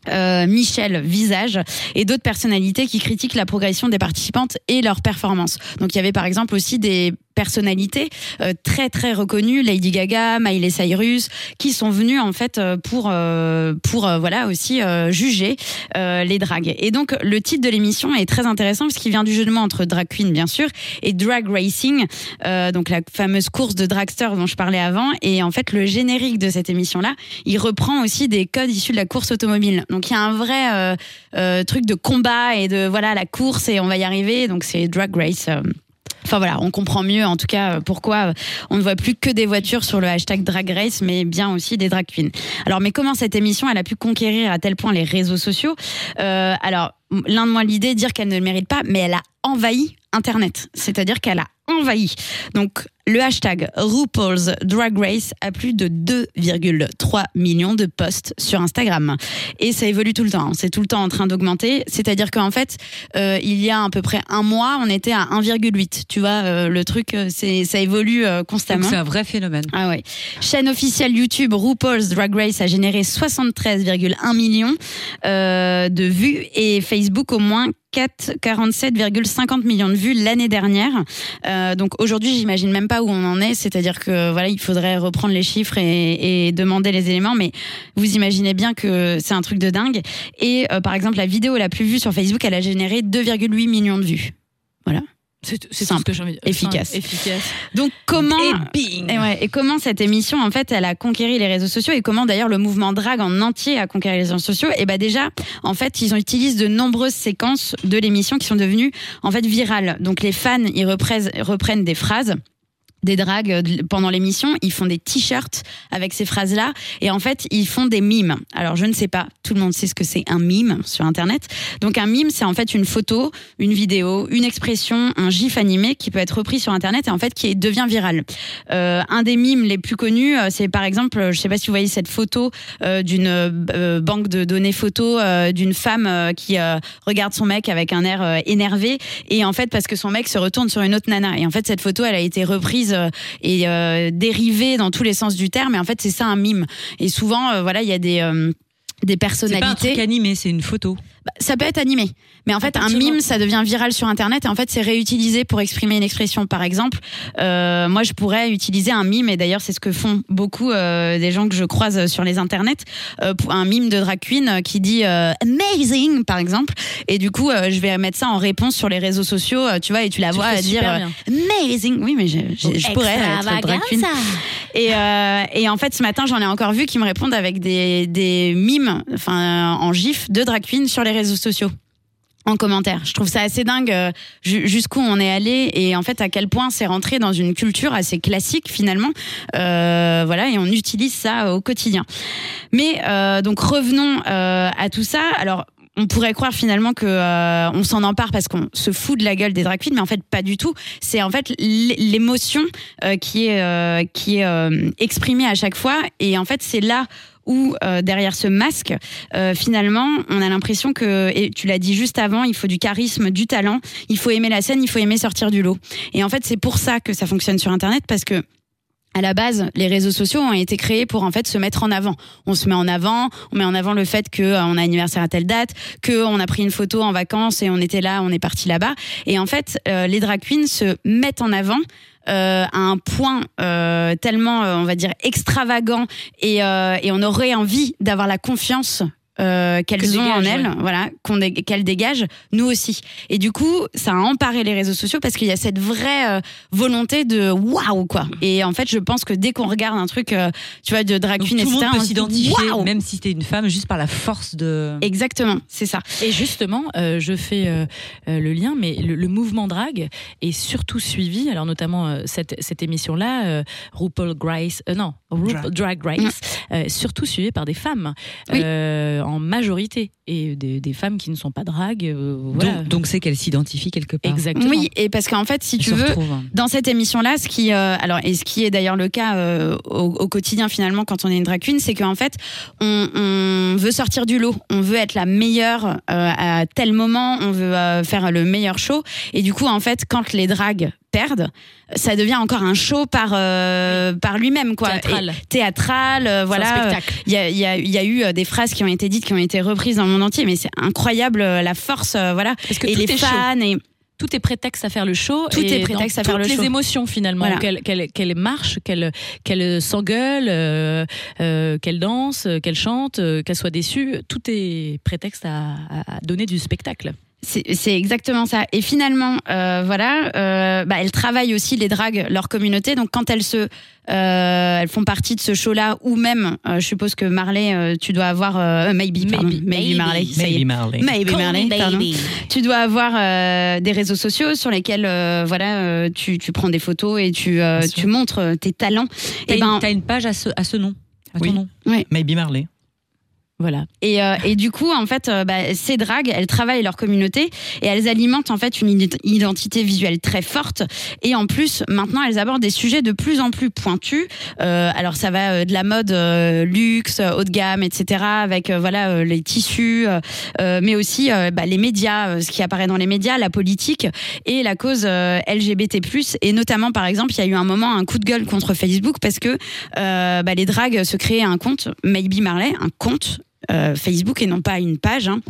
euh, Michel Visage et d'autres personnalités qui critiquent la progression des participantes et leur performance. Donc il y avait par exemple aussi des personnalités euh, très très reconnues, Lady Gaga, Miley Cyrus, qui sont venues en fait euh, pour euh, pour euh, voilà aussi euh, juger les dragues. Et donc le titre de l'émission est très intéressant parce qu'il vient du jeu de mots entre drag queen bien sûr et drag racing, donc la fameuse course de dragster dont je parlais avant. Et en fait le générique de cette émission là, il reprend aussi des codes issus de la course automobile. Donc il y a un vrai truc de combat et de voilà la course et on va y arriver. Donc c'est drag race. Enfin voilà, on comprend mieux en tout cas euh, pourquoi euh, on ne voit plus que des voitures sur le hashtag Drag Race, mais bien aussi des drag queens. Alors, mais comment cette émission elle a pu conquérir à tel point les réseaux sociaux? Euh, Alors, l'un de moi l'idée dire qu'elle ne le mérite pas, mais elle a envahi Internet, c'est-à-dire qu'elle a envahi. Donc, le hashtag RuPaul's Drag Race a plus de 2,3 millions de posts sur Instagram. Et ça évolue tout le temps. hein. C'est tout le temps en train d'augmenter. C'est-à-dire qu'en fait, euh, il y a à peu près un mois, on était à 1,8. Tu vois, euh, le truc, euh, c'est, ça évolue euh, constamment. C'est un vrai phénomène. Ah ouais. Chaîne officielle YouTube RuPaul's Drag Race a généré 73,1 millions de vues et Facebook au moins 4, 47,50 millions de vues l'année dernière. Donc aujourd'hui, j'imagine même pas où on en est. C'est-à-dire que voilà, il faudrait reprendre les chiffres et, et demander les éléments. Mais vous imaginez bien que c'est un truc de dingue. Et euh, par exemple, la vidéo la plus vue sur Facebook, elle a généré 2,8 millions de vues. Voilà. C'est Simple, ce que j'ai envie de efficace. Simple, efficace. Donc comment Et bing et, ouais, et comment cette émission en fait elle a conquéri les réseaux sociaux et comment d'ailleurs le mouvement drag en entier a conquéri les réseaux sociaux? Et bah déjà en fait ils ont utilisé de nombreuses séquences de l'émission qui sont devenues en fait virales donc les fans ils reprennent, reprennent des phrases des dragues euh, pendant l'émission, ils font des t-shirts avec ces phrases-là et en fait, ils font des mimes. Alors, je ne sais pas, tout le monde sait ce que c'est un mime sur internet. Donc un mime, c'est en fait une photo, une vidéo, une expression, un gif animé qui peut être repris sur internet et en fait qui devient viral. Euh, un des mimes les plus connus, euh, c'est par exemple, je sais pas si vous voyez cette photo d'une banque de données photo euh, d'une femme qui regarde son mec avec un air énervé et en fait parce que son mec se retourne sur une autre nana et en fait cette photo elle a été reprise euh, et euh, dérivée dans tous les sens du terme. Et en fait c'est ça un mime. Et souvent euh, voilà il y a des des C'est pas un personnalités. truc animé, c'est une photo. Bah, ça peut être animé. Mais en fait, un mime, ça devient viral sur Internet et en fait, c'est réutilisé pour exprimer une expression. Par exemple, euh, moi, je pourrais utiliser un mime et d'ailleurs, c'est ce que font beaucoup euh, des gens que je croise sur les internets. euh, un mime de drag queen euh, qui dit euh, amazing, par exemple. Et du coup, euh, je vais mettre ça en réponse sur les réseaux sociaux, tu vois, et tu la Tu vois fais dire amazing. Oui, mais je, je, je pourrais être drag queen. Et, euh, et en fait, ce matin, j'en ai encore vu qui me répondent avec des, des mimes, enfin, en gif de drag queen sur les réseaux sociaux. En commentaire. Je trouve ça assez dingue euh, ju- jusqu'où on est allé et en fait à quel point c'est rentré dans une culture assez classique finalement. Euh, voilà, et on utilise ça au quotidien. Mais euh, donc revenons à tout ça. Alors on pourrait croire finalement que on s'en empare parce qu'on se fout de la gueule des drag queens, mais en fait pas du tout. C'est en fait l'émotion qui est qui est exprimée à chaque fois, et en fait c'est là où euh, derrière ce masque, euh, finalement, on a l'impression que, et tu l'as dit juste avant, il faut du charisme, du talent, il faut aimer la scène, il faut aimer sortir du lot. Et en fait, c'est pour ça que ça fonctionne sur Internet parce que à la base, les réseaux sociaux ont été créés pour en fait se mettre en avant. On se met en avant, on met en avant le fait que euh, on a anniversaire à telle date, que on a pris une photo en vacances et on était là, on est parti là-bas. Et en fait, euh, les drag queens se mettent en avant. Euh, à un point euh, tellement, euh, on va dire, extravagant et, euh, et on aurait envie d'avoir la confiance euh, qu'elles Que ont en elles, ouais. voilà, qu'on dé- qu'elles dégagent, nous aussi. Et du coup, ça a emparé les réseaux sociaux parce qu'il y a cette vraie euh, volonté de waouh quoi. Et en fait, je pense que dès qu'on regarde un truc, euh, tu vois, de drag Donc, queen, tout le monde on peut s'identifier, waouh même si t'es une femme, juste par la force de. Exactement, c'est ça. Et justement, euh, je fais euh, euh, le lien, mais le, le mouvement drag est surtout suivi, alors notamment euh, cette, cette émission-là, euh, RuPaul Grace, euh, non, RuPaul Drag Race, euh, surtout suivi par des femmes Oui. Euh, en majorité et des, des femmes qui ne sont pas drag. euh, voilà. Donc, c'est qu'elle s'identifie quelque part. Exactement. Oui, et parce qu'en fait, si tu veux, retrouve. dans cette émission-là, ce qui, euh, alors, et ce qui est d'ailleurs le cas euh, au, au quotidien finalement quand on est une drag queen, c'est qu'en fait, on, on veut sortir du lot, on veut être la meilleure euh, à tel moment, on veut euh, faire le meilleur show, et du coup, en fait, quand les drags perdent, ça devient encore un show par euh, par lui-même, quoi. Théâtral. Et- théâtral, euh, voilà. Il y a, y, a, y a eu euh, des phrases qui ont été dites, qui ont été reprises dans le monde entier, mais c'est incroyable la force, euh, voilà. Parce que et les fans et tout est prétexte à faire le show. Tout et est prétexte à faire le toutes show. les émotions finalement, Voilà. qu'elle marche, qu'elle qu'elle s'engueule, euh, euh, qu'elle danse, qu'elle chante, euh, qu'elle soit déçue, tout est prétexte à- à donner du spectacle. C'est exactement ça. Et finalement, euh, voilà, euh, bah, elles travaillent aussi les dragues, leur communauté. Donc quand elles se, euh, elles font partie de ce show-là, ou même, euh, je suppose que Marley, euh, tu dois avoir euh, maybe, pardon, Maybe. maybe, Marley. Maybe Marley. Maybe Marley, pardon. Tu dois avoir euh, des réseaux sociaux sur lesquels, euh, voilà, euh, tu, tu prends des photos et tu, euh, tu montres tes talents. Et une, ben, t'as une page à ce, à ce nom. À ton Oui. nom. Maybe Marley. Voilà. Et, euh, et du coup, en fait, euh, bah, ces dragues, elles travaillent leur communauté et elles alimentent en fait une ident- identité visuelle très forte. Et en plus, maintenant, elles abordent des sujets de plus en plus pointus. Euh, alors, ça va euh, de la mode euh, luxe, haut de gamme, etc. Avec voilà les tissus, mais aussi bah, les médias, ce qui apparaît dans les médias, la politique et la cause LGBT+. Et notamment, par exemple, il y a eu un moment un coup de gueule contre Facebook parce que bah, les dragues se créaient un compte, Maybe Marley, un compte Facebook et non pas une page. hein,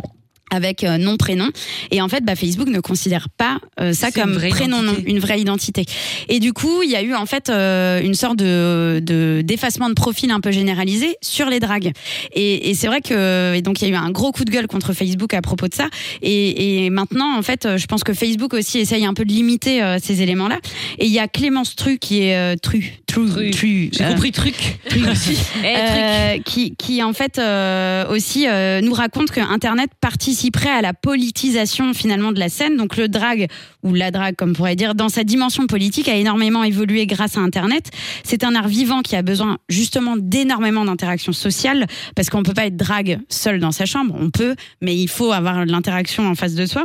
avec euh, nom prénom. Et en fait bah, Facebook ne considère pas euh, ça comme prénom nom une vraie identité. Et du coup il y a eu en fait euh, une sorte de de- d'effacement de profil un peu généralisé sur les dragues. Et, et c'est vrai que et donc il y a eu un gros coup de gueule contre Facebook à propos de ça. Et, et maintenant en fait euh, je pense que Facebook aussi essaye un peu de limiter euh, ces éléments là et il y a Clémence Tru qui est euh, Tru True, J'ai euh, compris truc. Aussi. Eh, Euh, qui, qui en fait euh, aussi euh, nous raconte que Internet participerait à la politisation finalement de la scène. Donc le drag ou la drague, comme on pourrait dire, dans sa dimension politique, a énormément évolué grâce à Internet. C'est un art vivant qui a besoin justement d'énormément d'interactions sociales parce qu'on peut pas être drague seul dans sa chambre. On peut, mais il faut avoir de l'interaction en face de soi.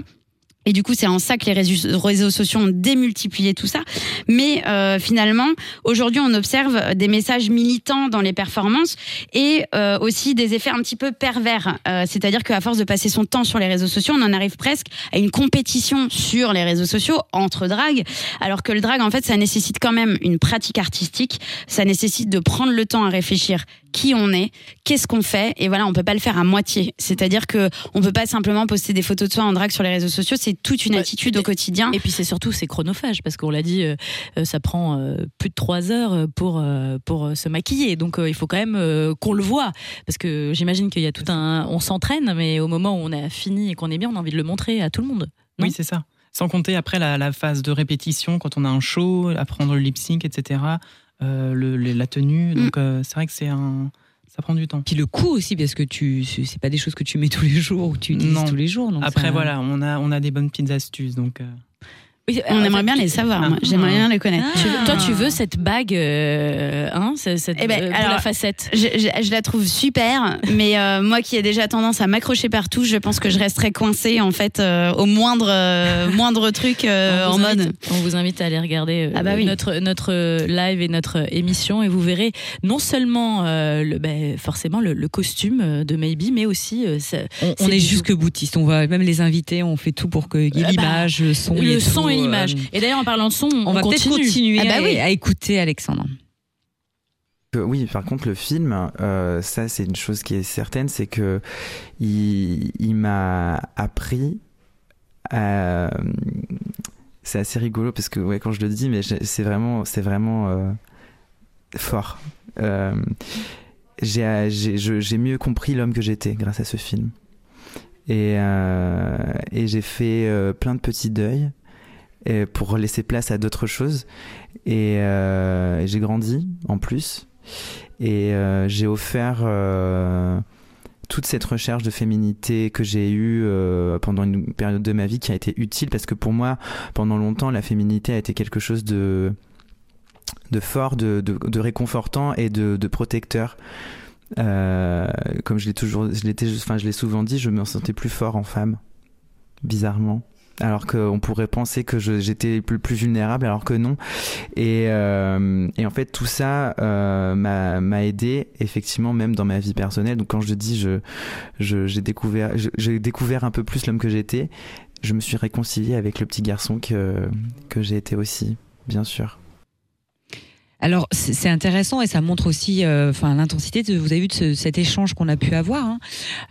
Et du coup, c'est en ça que les réseaux sociaux ont démultiplié tout ça. Mais euh, finalement, aujourd'hui, on observe des messages militants dans les performances et euh, aussi des effets un petit peu pervers. Euh, C'est-à-dire qu'à force de passer son temps sur les réseaux sociaux, on en arrive presque à une compétition sur les réseaux sociaux entre dragues. Alors que le drag, en fait, ça nécessite quand même une pratique artistique. Ça nécessite de prendre le temps à réfléchir qui on est, qu'est-ce qu'on fait, et voilà, on peut pas le faire à moitié. C'est-à-dire que on peut pas simplement poster des photos de soi en drague sur les réseaux sociaux. C'est toute une Ouais, attitude au quotidien. Et puis c'est surtout c'est chronophage parce qu'on l'a dit, euh, euh, ça prend euh, plus de trois heures pour euh, pour se maquiller. Donc euh, il faut quand même euh, qu'on le voit parce que j'imagine qu'il y a tout un, on s'entraîne, mais au moment où on a fini et qu'on est bien, on a envie de le montrer à tout le monde. Non Oui, c'est ça. Sans compter après la, la phase de répétition, quand on a un show, apprendre le lip sync, etc. euh, le, la tenue. Donc euh, c'est vrai que c'est un. Ça prend du temps. Puis le coût aussi, parce que tu, c'est pas des choses que tu mets tous les jours ou tu utilises Non. tous les jours. donc Après, ça- voilà, on a, on a des bonnes petites astuces. Donc, euh, Oui, On aimerait bien les savoir. Ah. moi. J'aimerais bien les connaître. Tu veux- toi, tu veux cette bague, euh, hein, cette Eh ben, euh, alors, à facettes. Je, je- je la trouve super, mais euh, moi qui ai déjà tendance à m'accrocher partout, je pense que je resterai coincée en fait euh, au moindre euh, moindre truc euh, en mode. on vous invite à aller regarder euh, Ah bah oui. notre, notre live et notre émission et vous verrez non seulement euh, le, ben, forcément le, le costume de Maybe, mais aussi euh, ça- On, est jusque boutiste. On va même les inviter. On fait tout pour qu'il y ait Ah bah, l'image, le son, le son et euh. Et d'ailleurs, en parlant de son, on, On, va peut-être continue. continuer Ah bah à, oui. à écouter Alexandre. Oui, par contre, le film, euh, ça, c'est une chose qui est certaine, c'est que il, il m'a appris. à- c'est assez rigolo parce que ouais, quand je le dis, mais c'est vraiment, c'est vraiment euh, fort. Euh, j'ai, j'ai, je- j'ai mieux compris l'homme que j'étais grâce à ce film. Et, euh, et j'ai fait euh, plein de petits deuils pour laisser place à d'autres choses. Et euh, j'ai grandi en plus. Et euh, j'ai offert euh, toute cette recherche de féminité que j'ai eue pendant une période de ma vie qui a été utile parce que pour moi, pendant longtemps, la féminité a été quelque chose de de fort, de, de, réconfortant et de, protecteur. Comme je l'ai toujours, je l'étais, enfin, l'ai souvent dit, je me sentais plus fort en femme, bizarrement. Alors qu'on pourrait penser que j'étais plus, plus vulnérable, alors que non. Et, euh, et en fait, tout ça euh, m'a aidé, effectivement, même dans ma vie personnelle. Donc, quand je dis, je, je- j'ai découvert, j'ai découvert un peu plus l'homme que j'étais. Je me suis réconcilié avec le petit garçon que que j'ai été aussi, bien sûr. Alors c'est intéressant et ça montre aussi, euh, enfin l'intensité. de- Vous avez vu de ce- cet échange qu'on a pu avoir, hein,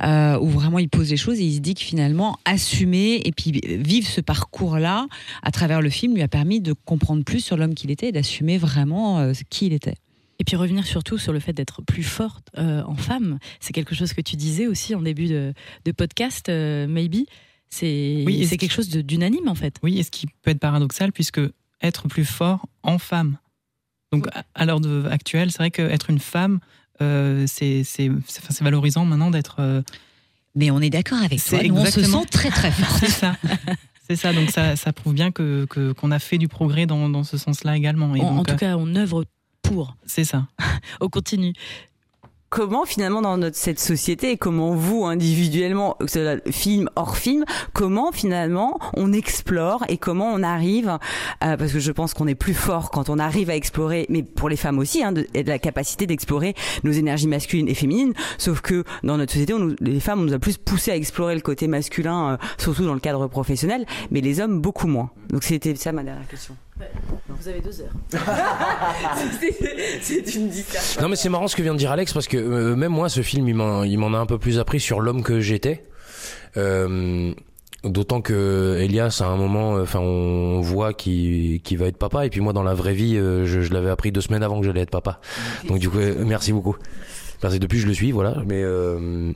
euh, où vraiment il pose les choses et il se dit que finalement assumer et puis vivre ce parcours-là à travers le film lui a permis de comprendre plus sur l'homme qu'il était et d'assumer vraiment euh, qui il était. Et puis revenir surtout sur le fait d'être plus forte euh, en femme. C'est quelque chose que tu disais aussi en début de, de podcast, euh, maybe. C'est Oui, c'est ce quelque chose de- d'unanime en fait. oui, et ce qui peut être paradoxal, puisque être plus fort en femme. Donc, à- l'heure actuelle, c'est vrai qu'être une femme, euh, c'est valorisant maintenant d'être. euh, Mais on est d'accord avec toi. nous, on se sent très très fort. c'est ça. C'est ça, donc ça, ça prouve bien que que- qu'on a fait du progrès dans, dans ce sens-là également. Et En, tout euh, cas, on œuvre pour. c'est ça. On continue. Comment finalement dans notre cette société et comment vous individuellement film hors film comment finalement on explore et comment on arrive euh, parce que je pense qu'on est plus fort quand on arrive à explorer mais pour les femmes aussi hein, de, de la capacité d'explorer nos énergies masculines et féminines. Sauf que dans notre société on nous- les femmes on nous a plus poussé à explorer le côté masculin euh, surtout dans le cadre professionnel mais les hommes beaucoup moins. Donc c'était ça ma dernière question Vous avez deux heures. c'est une Non mais c'est marrant ce que vient de dire Alex parce que euh, même moi ce film il m'en a un peu plus appris sur l'homme que j'étais. Euh, D'autant que Elias à un moment, euh, enfin on voit qu'il va être papa et puis moi dans la vraie vie euh, je, je l'avais appris deux semaines avant que j'allais être papa. Donc du coup euh, merci beaucoup. Enfin, c'est depuis que je le suis, voilà. Mais euh,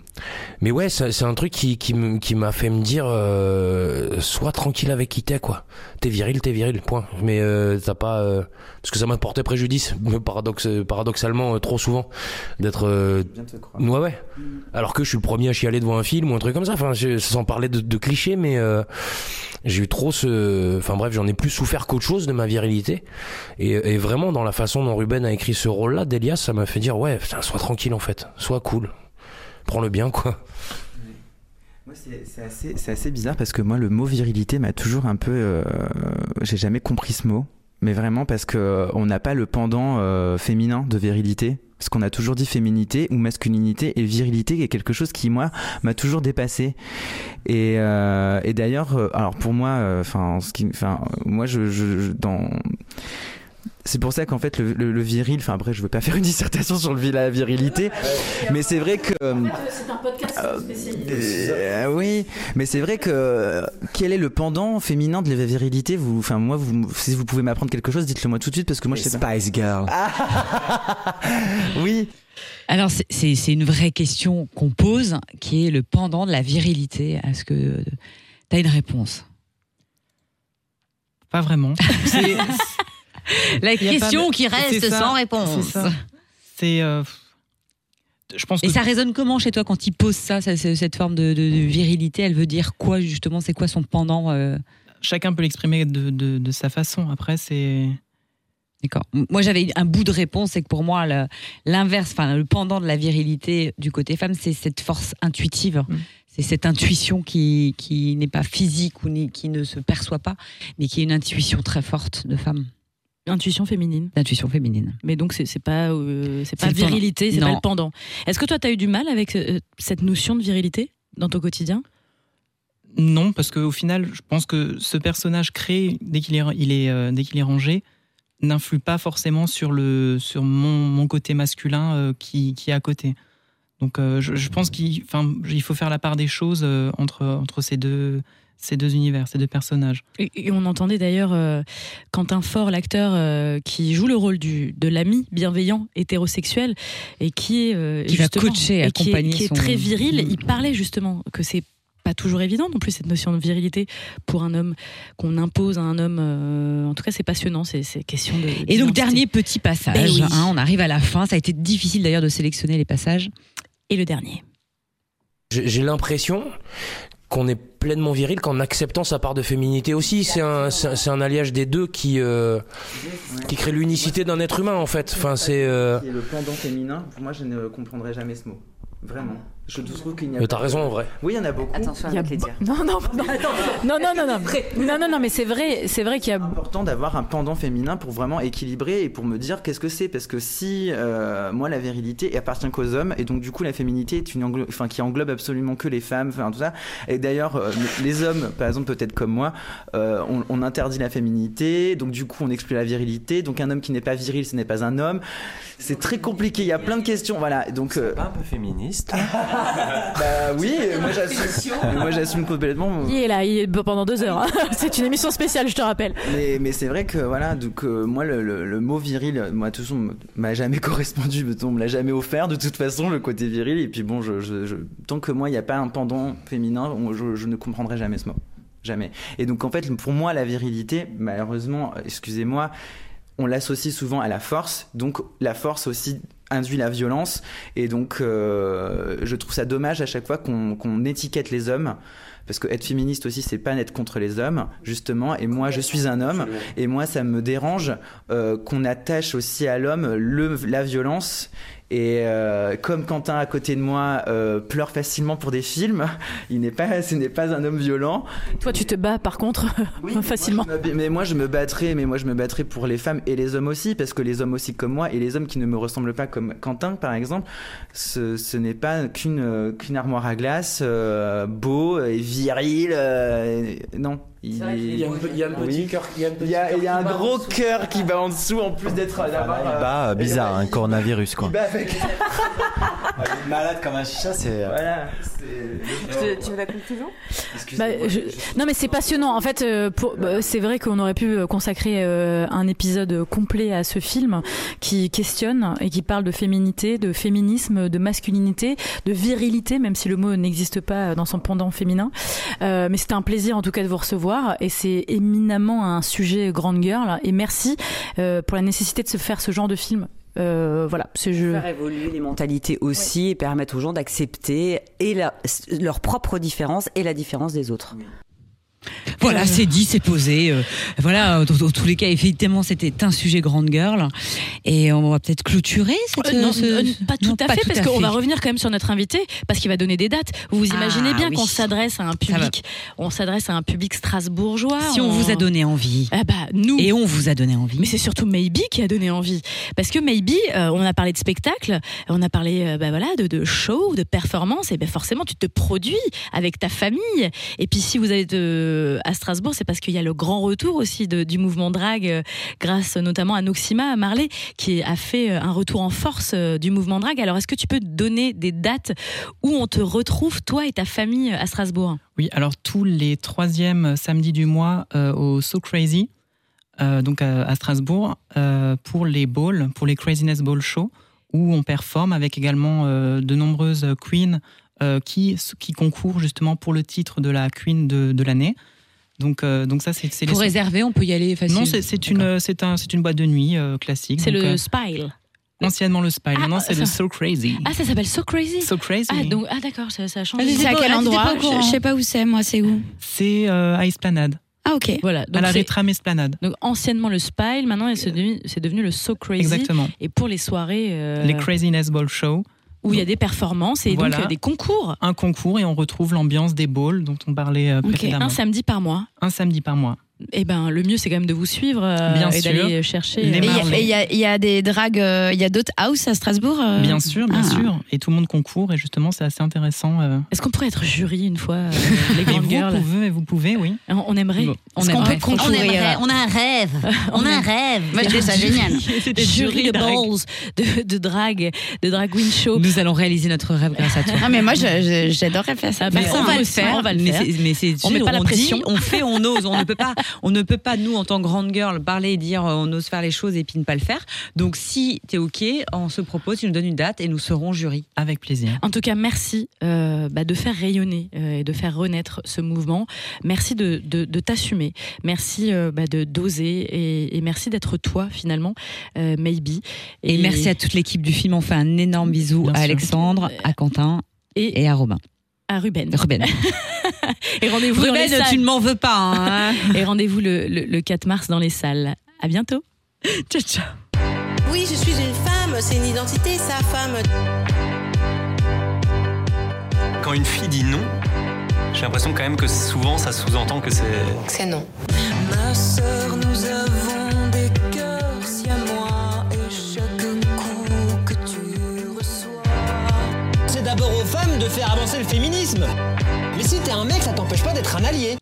mais ouais, c'est un truc qui qui m'a fait me dire, euh, sois tranquille avec qui t'es, quoi. T'es viril, t'es viril, point. Mais euh, t'as pas parce que ça m'a porté préjudice, paradoxe, paradoxalement, trop souvent, d'être. Ouais, ouais. Alors que je suis le premier à chialer devant un film ou un truc comme ça. Enfin, je- sans parler de, de clichés, mais j'ai eu trop ce. Enfin bref, j'en ai plus souffert qu'autre chose de ma virilité. Et, et vraiment, dans la façon dont Ruben a écrit ce rôle-là, d'Elias, ça m'a fait dire ouais, putain, sois tranquille en fait, sois cool, prends-le bien quoi. C'est assez, bizarre parce que moi, le mot virilité m'a toujours un peu. euh, J'ai jamais compris ce mot. Mais vraiment parce que euh, on n'a pas le pendant euh, féminin de virilité. Parce qu'on a toujours dit féminité ou masculinité et virilité est quelque chose qui, moi, m'a toujours dépassé. Et, d'ailleurs, alors pour moi, enfin, moi, je, je- dans. C'est pour ça qu'en fait le, le- le viril, enfin après je veux pas faire une dissertation sur le, la virilité, mais c'est vrai que euh, C'est un podcast euh, oui, mais c'est vrai que euh, quel est le pendant féminin de la virilité? Vous, enfin moi, vous, si vous pouvez m'apprendre quelque chose, dites-le moi tout de suite parce que moi je sais pas. Spice Girl. oui. Alors, c'est- une vraie question qu'on pose, qui est le pendant de la virilité. Est-ce que tu as une réponse? Pas vraiment. La question de- qui reste ça, sans réponse. C'est. euh, je pense Et ça résonne comment chez toi quand il pose ça, ça- ce- cette forme de, de- de virilité? Elle veut dire quoi justement? C'est quoi son pendant euh? Chacun peut l'exprimer de, sa façon. Après, c'est. D'accord. Moi, j'avais un bout de réponse, c'est que pour moi, l'inverse, enfin, le pendant de la virilité du côté femme, c'est cette force intuitive. Mm. C'est cette intuition qui, qui n'est pas physique ou ni- qui ne se perçoit pas, mais qui est une intuition très forte de femme. Intuition féminine. L'intuition féminine. Mais donc, c'est c'est pas, euh, c'est pas pendant. virilité, c'est pas le pendant. Est-ce que toi, tu as eu du mal avec euh, cette notion de virilité dans ton quotidien? Non, parce qu'au final, je pense que ce personnage créé, dès qu'il est, il est, euh, dès qu'il est rangé, n'influe pas forcément sur, le, sur mon, mon côté masculin euh, qui, qui est à côté. Donc euh, je, je pense qu'il il faut faire la part des choses euh, entre, entre ces, deux, ces deux univers, ces deux personnages. Et, et on entendait d'ailleurs euh, Quentin Fort, l'acteur euh, qui joue le rôle du, de l'ami bienveillant hétérosexuel et qui est euh, Qui va justement- coacher, et qui est, accompagner qui est son- très viril. Mm. Il parlait justement que c'est pas toujours évident non plus cette notion de virilité pour un homme qu'on impose à un homme. euh, en tout cas, c'est passionnant. C'est c'est question de. Et donc, dernier petit passage. Ben oui. hein, on arrive à la fin. Ça a été difficile d'ailleurs de sélectionner les passages. Et le dernier. J'ai l'impression qu'on est pleinement viril qu'en acceptant sa part de féminité aussi. C'est un, c'est un, alliage des deux qui, euh, qui crée l'unicité d'un être humain en fait. Enfin, c'est. euh, le pendant féminin, pour moi je ne comprendrai jamais ce mot. Vraiment. Je trouve qu'il n'y a Euh, T'as raison en vrai. Oui, il y en a beaucoup. Attention Il y a avec les dires. Non, non, non, non, non, non, non, non, non, non, mais c'est vrai, c'est vrai qu'il y a. important d'avoir un pendant féminin pour vraiment équilibrer et pour me dire qu'est-ce que c'est. Parce que si euh, moi la virilité appartient qu'aux hommes et donc du coup la féminité est une englo- enfin qui englobe absolument que les femmes enfin tout ça. Et d'ailleurs euh, les hommes par exemple peut-être comme moi euh, on, on interdit la féminité. Donc du coup on exclut la virilité. Donc un homme qui n'est pas viril ce n'est pas un homme. C'est très compliqué. Il y a plein de questions. Voilà. Donc euh, Pas un peu féministe. bah oui moi j'assume moi j'assume complètement Il est là, il est pendant deux heures. hein. C'est une émission spéciale, je te rappelle. Mais, mais c'est vrai que voilà, donc euh, moi le, le- le mot viril, moi de toute façon m'a jamais correspondu, on me l'a jamais offert de toute façon le côté viril. Et puis bon, je, je- je- tant que moi il n'y a pas un pendant féminin, on- je, je ne comprendrai jamais ce mot, jamais. Et donc en fait pour moi la virilité, malheureusement, excusez-moi, on l'associe souvent à la force. Donc la force aussi induit la violence. Et donc euh, je trouve ça dommage à chaque fois qu'on étiquette les hommes. Parce que être féministe aussi, c'est pas n'être contre les hommes, justement. Et moi, je suis un homme. Et moi, ça me dérange euh, qu'on attache aussi à l'homme le, la violence. Et euh, comme Quentin à côté de moi euh, pleure facilement pour des films, il n'est pas, ce n'est pas un homme violent. Toi, tu te bats par contre facilement. Moi, je me- mais moi je me battrais, mais moi je me battrais pour les femmes et les hommes aussi, parce que les hommes aussi comme moi et les hommes qui ne me ressemblent pas comme Quentin par exemple, ce, ce n'est pas qu'une euh, qu'une armoire à glace, euh, beau et viril, non. Il, y a un pe- il y a un petit Oui. cœur- il y a un petit Il y a, cœur il y a qui un bat gros en dessous. cœur qui bat en dessous en plus d'être d'avoir. Il bat, euh, bizarre, un coronavirus quoi. Il bat avec. Malade comme un chicha, c'est. Voilà. Tu, veux la conclusion Bah, je- Non, mais c'est passionnant. En fait, euh, pour- bah, c'est vrai qu'on aurait pu euh, consacrer euh, un épisode complet à ce film qui questionne et qui parle de féminité, de féminisme, de masculinité, de virilité, même si le mot n'existe pas dans son pendant féminin. Euh, mais c'était un plaisir en tout cas de vous recevoir et c'est éminemment un sujet grande girl. Et merci euh, pour la nécessité de se faire ce genre de film. Euh, voilà, c'est je. Faire évoluer les mentalités aussi et permettre aux gens d'accepter et la- leur propre différence et la différence des autres. Voilà, c'est dit, c'est posé. euh, voilà, dans, dans tous les cas, effectivement, c'était un sujet grande girl. Et on va peut-être clôturer cette. Euh, non, ce- euh, pas tout non, à fait, parce qu'on va revenir quand même sur notre invité, parce qu'il va donner des dates. Vous vous Ah, imaginez bien oui. qu'on s'adresse à un public, on s'adresse à un public strasbourgeois. Si on vous a donné envie. Ah bah nous. Et on vous a donné envie. Mais c'est surtout Maybe qui a donné envie, parce que Maybe, euh, on a parlé de spectacle, on a parlé, euh, bah voilà, de, de show, de performance, et ben forcément tu te produis avec ta famille. Et puis si vous êtes euh, à Strasbourg, c'est parce qu'il y a le grand retour aussi du mouvement drag, euh, grâce notamment à Noxima Marley, qui a fait euh, un retour en force euh, du mouvement drag. Alors est-ce que tu peux donner des dates où on te retrouve, toi et ta famille, à Strasbourg? Oui, alors tous les troisièmes samedis du mois au So Crazy, donc à, Strasbourg, pour les balls, pour les Craziness Ball Show, où on performe avec également de nombreuses queens qui, qui concourent justement pour le titre de la queen de, de l'année. Donc, euh, donc ça, c'est les Pour réserver, on peut y aller facilement. Non, c'est une, c'est un, c'est une boîte de nuit euh, classique. C'est le euh, Spile. Anciennement le Spile, maintenant c'est le So Crazy. Ah, ça s'appelle So Crazy. So Crazy. Ah, donc, ah d'accord, ça, ça a changé. C'est à quel endroit je, je sais pas où c'est, moi, c'est où C'est euh, à Esplanade. Ah, ok. Voilà, à donc la c'est- Rétram Esplanade. Donc anciennement le Spile, maintenant c'est devenu, le So Crazy. Exactement. Et pour les soirées euh, Les Craziness Ball Show. Où il y a des performances et Voilà. donc des concours. Un concours et on retrouve l'ambiance des balls dont on parlait euh. Un samedi par mois. Un samedi par mois. Et ben le mieux c'est quand même de vous suivre euh, Bien et sûr. d'aller chercher. Les Et il y a- y, a- il y a des dragues, euh, il y a d'autres house à Strasbourg euh Bien sûr, bien Ah. sûr. Et tout le monde concourt et justement c'est assez intéressant. euh. Est-ce qu'on pourrait être jury une fois euh, les grandes vous girls? pouvez, vous pouvez, oui. On, on aimerait. Bon. On Est-ce qu'on aimerait. peut concourir? On aimerait, on a un rêve. On a un rêve. Moi, je trouve ça génial. Jury de balls, de, de drag, de drag queen show. Nous allons réaliser notre rêve grâce à toi. Non, mais moi, j'adorerais faire ça. Ah, bah, Mais on va le faire. on va le mais faire. mais On met pas la pression. on fait, on ose. On ne peut pas, on ne peut pas nous en tant que grande girl parler et dire euh, on ose faire les choses et puis ne pas le faire. Donc si tu es ok, on se propose, tu nous donnes une date et nous serons jury. Avec plaisir. En tout cas, merci euh, bah, de faire rayonner euh, et de faire renaître ce mouvement. Merci de, de, de t'assumer. Merci euh, bah, de d'oser et, et merci d'être toi finalement, euh, maybe. Et, merci à toute l'équipe du film. On fait un énorme bisou Bien à sûr. Alexandre, à Quentin et, et à Robin. À Ruben. Ruben. Et rendez-vous dans les Ruben, tu ne m'en veux pas. hein. Et rendez-vous le, le, le 4 mars dans les salles. À bientôt. ciao, ciao. Oui, je suis une femme, c'est une identité, sa femme. Quand une fille dit non, j'ai l'impression quand même que souvent ça sous-entend que c'est. C'est non. Ma de faire avancer le féminisme. Mais si t'es un mec, ça t'empêche pas d'être un allié.